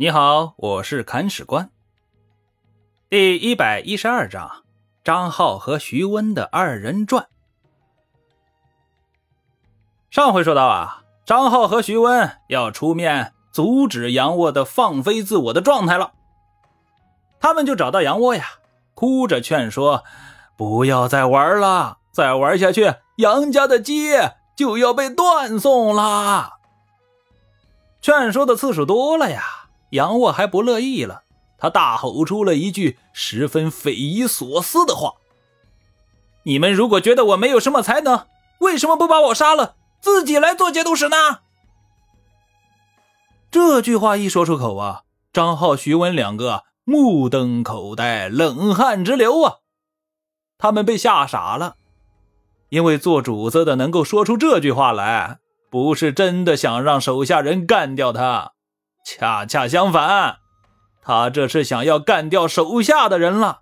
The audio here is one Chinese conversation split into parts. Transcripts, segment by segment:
你好，我是砍史官。第一百一十二章：张浩和徐温的二人转。上回说到啊，张浩和徐温要出面阻止杨沃的放飞自我的状态了。他们就找到杨沃呀，哭着劝说：“不要再玩了，再玩下去，杨家的街就要被断送了。”劝说的次数多了呀。杨沃还不乐意了，他大吼出了一句十分匪夷所思的话：“你们如果觉得我没有什么才能，为什么不把我杀了，自己来做节度使呢？”这句话一说出口啊，张浩、徐文两个目瞪口呆，冷汗直流啊！他们被吓傻了，因为做主子的能够说出这句话来，不是真的想让手下人干掉他。恰恰相反，他这是想要干掉手下的人了。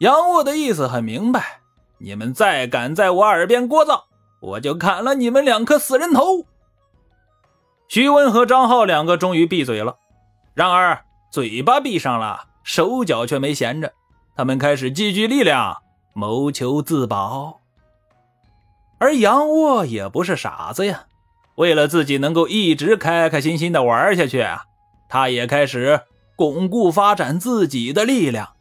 杨沃的意思很明白，你们再敢在我耳边聒噪，我就砍了你们两颗死人头。徐温和张浩两个终于闭嘴了，然而嘴巴闭上了，手脚却没闲着，他们开始积聚力量，谋求自保。而杨沃也不是傻子呀。为了自己能够一直开开心心的玩下去啊，他也开始巩固发展自己的力量。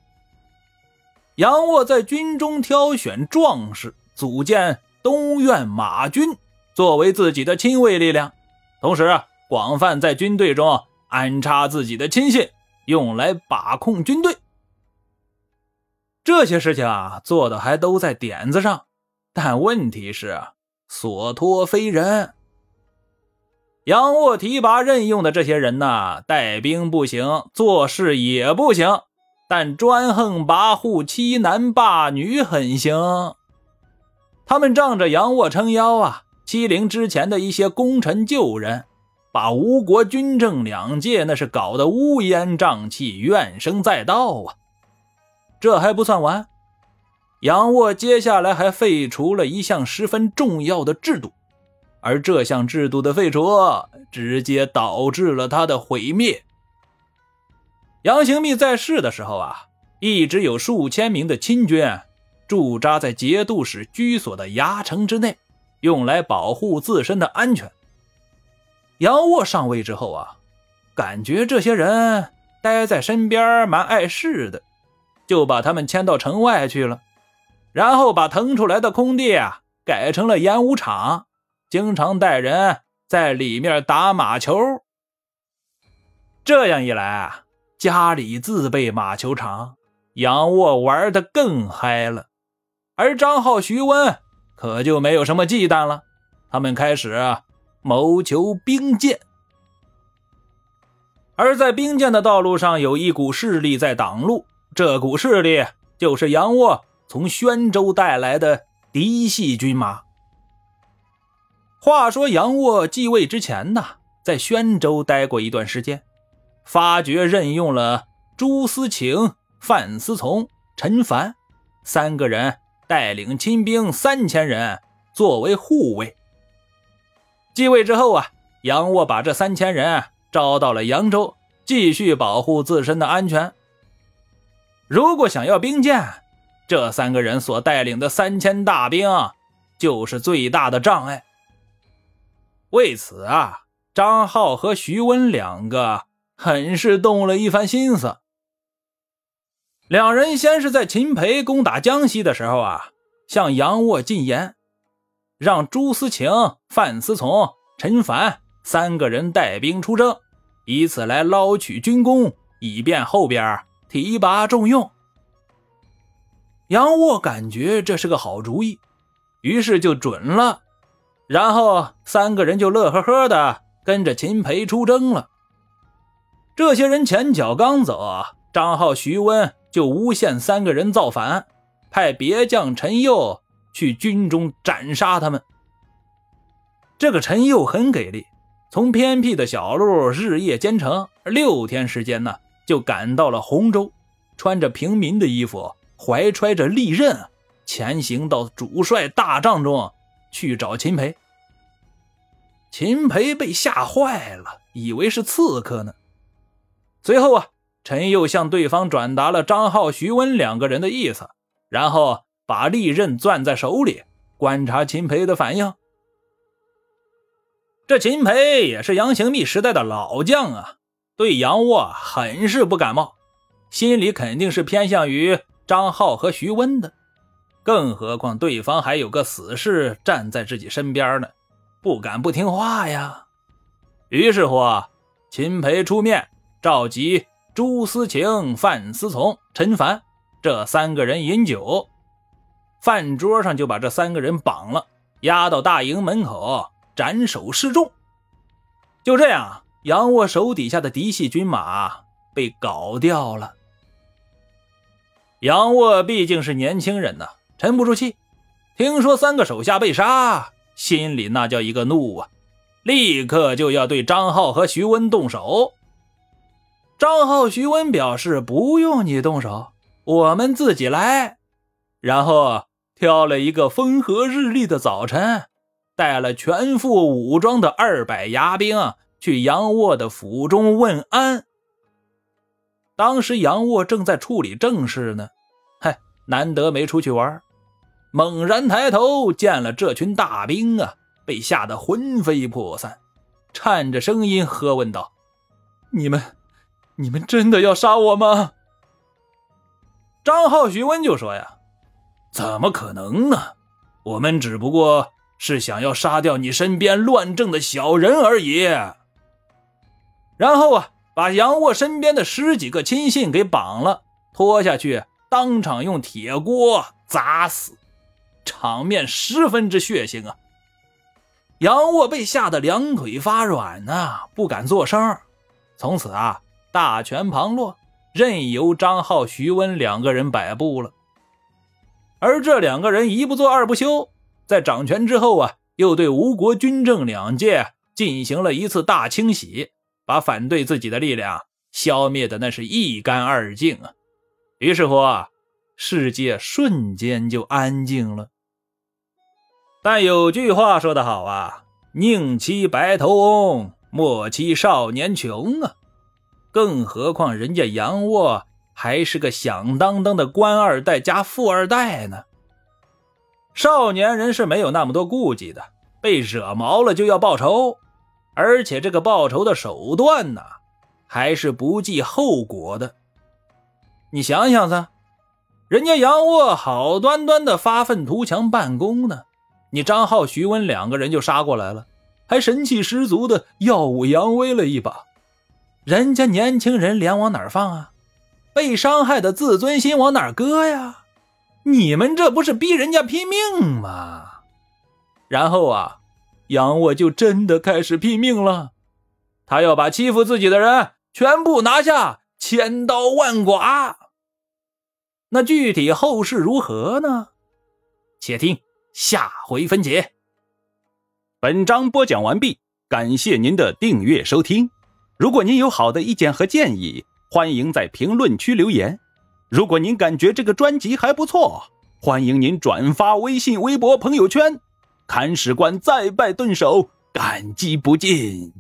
杨沃在军中挑选壮士，组建东院马军，作为自己的亲卫力量，同时广泛在军队中安插自己的亲信，用来把控军队。这些事情啊，做的还都在点子上，但问题是所托非人。杨沃提拔任用的这些人呐，带兵不行，做事也不行，但专横跋扈、欺男霸女很行。他们仗着杨沃撑腰啊，欺凌之前的一些功臣旧人，把吴国军政两界那是搞得乌烟瘴气、怨声载道啊！这还不算完，杨沃接下来还废除了一项十分重要的制度。而这项制度的废除，直接导致了他的毁灭。杨行密在世的时候啊，一直有数千名的亲军驻扎在节度使居所的牙城之内，用来保护自身的安全。杨沃上位之后啊，感觉这些人待在身边蛮碍事的，就把他们迁到城外去了，然后把腾出来的空地啊改成了演武场。经常带人在里面打马球，这样一来啊，家里自备马球场，杨沃玩的更嗨了。而张浩、徐温可就没有什么忌惮了，他们开始谋求兵谏。而在兵谏的道路上，有一股势力在挡路，这股势力就是杨沃从宣州带来的嫡系军马。话说杨沃继位之前呢，在宣州待过一段时间，发觉任用了朱思晴、范思从、陈凡三个人带领亲兵三千人作为护卫。继位之后啊，杨沃把这三千人招到了扬州，继续保护自身的安全。如果想要兵谏，这三个人所带领的三千大兵就是最大的障碍。为此啊，张浩和徐温两个很是动了一番心思。两人先是在秦培攻打江西的时候啊，向杨沃进言，让朱思晴、范思从、陈凡三个人带兵出征，以此来捞取军功，以便后边提拔重用。杨沃感觉这是个好主意，于是就准了。然后三个人就乐呵呵的跟着秦培出征了。这些人前脚刚走，张浩、徐温就诬陷三个人造反，派别将陈佑去军中斩杀他们。这个陈佑很给力，从偏僻的小路日夜兼程，六天时间呢就赶到了洪州，穿着平民的衣服，怀揣着利刃，前行到主帅大帐中。去找秦培，秦培被吓坏了，以为是刺客呢，随后啊，陈又向对方转达了张浩、徐温两个人的意思，然后把利刃攥在手里，观察秦培的反应。这秦培也是杨行密时代的老将啊，对杨沃很是不感冒，心里肯定是偏向于张浩和徐温的。更何况对方还有个死士站在自己身边呢，不敢不听话呀。于是乎，秦培出面召集朱思晴、范思从、陈凡这三个人饮酒，饭桌上就把这三个人绑了，押到大营门口。斩首示众，就这样，杨沃手底下的嫡系军马被搞掉了。杨沃毕竟是年轻人呐，沉不住气。听说三个手下被杀，心里那叫一个怒啊！立刻就要对张浩和徐温动手。张浩、徐温表示不用你动手，我们自己来。然后挑了一个风和日丽的早晨。带了全副武装的二百牙兵去杨沃的府中问安。当时杨沃正在处理正事呢，嗨，难得没出去玩，猛然抬头见了这群大兵啊，被吓得魂飞魄散，颤着声音喝问道：“你们，你们真的要杀我吗？”张浩、徐温就说：“呀，怎么可能呢？我们只不过……”是想要杀掉你身边乱政的小人而已。然后啊，把杨沃身边的十几个亲信给绑了，拖下去，当场用铁锅砸死，场面十分之血腥啊！杨沃被吓得两腿发软呐，不敢作声。从此啊，大权旁落，任由张浩、徐温两个人摆布了。而这两个人一不做二不休。在掌权之后啊，又对吴国军政两界进行了一次大清洗，把反对自己的力量消灭的那是一干二净啊。于是乎啊，世界瞬间就安静了。但有句话说得好啊，“宁欺白头翁，莫欺少年穷”啊。更何况人家杨沃还是个响当当的官二代加富二代呢。少年人是没有那么多顾忌的，被惹毛了就要报仇，而且这个报仇的手段呢，还是不计后果的。你想想噻，人家杨沃好端端的发愤图强办公呢，你张浩、徐温两个人就杀过来了，还神气十足的耀武扬威了一把，人家年轻人脸往哪放啊？被伤害的自尊心往哪搁呀？你们这不是逼人家拼命吗？然后啊，杨沃就真的开始拼命了，他要把欺负自己的人全部拿下，千刀万剐。那具体后事如何呢？且听下回分解。本章播讲完毕，感谢您的订阅收听。如果您有好的意见和建议，欢迎在评论区留言。如果您感觉这个专辑还不错，欢迎您转发微信、微博、朋友圈。看史官再拜顿首，感激不尽。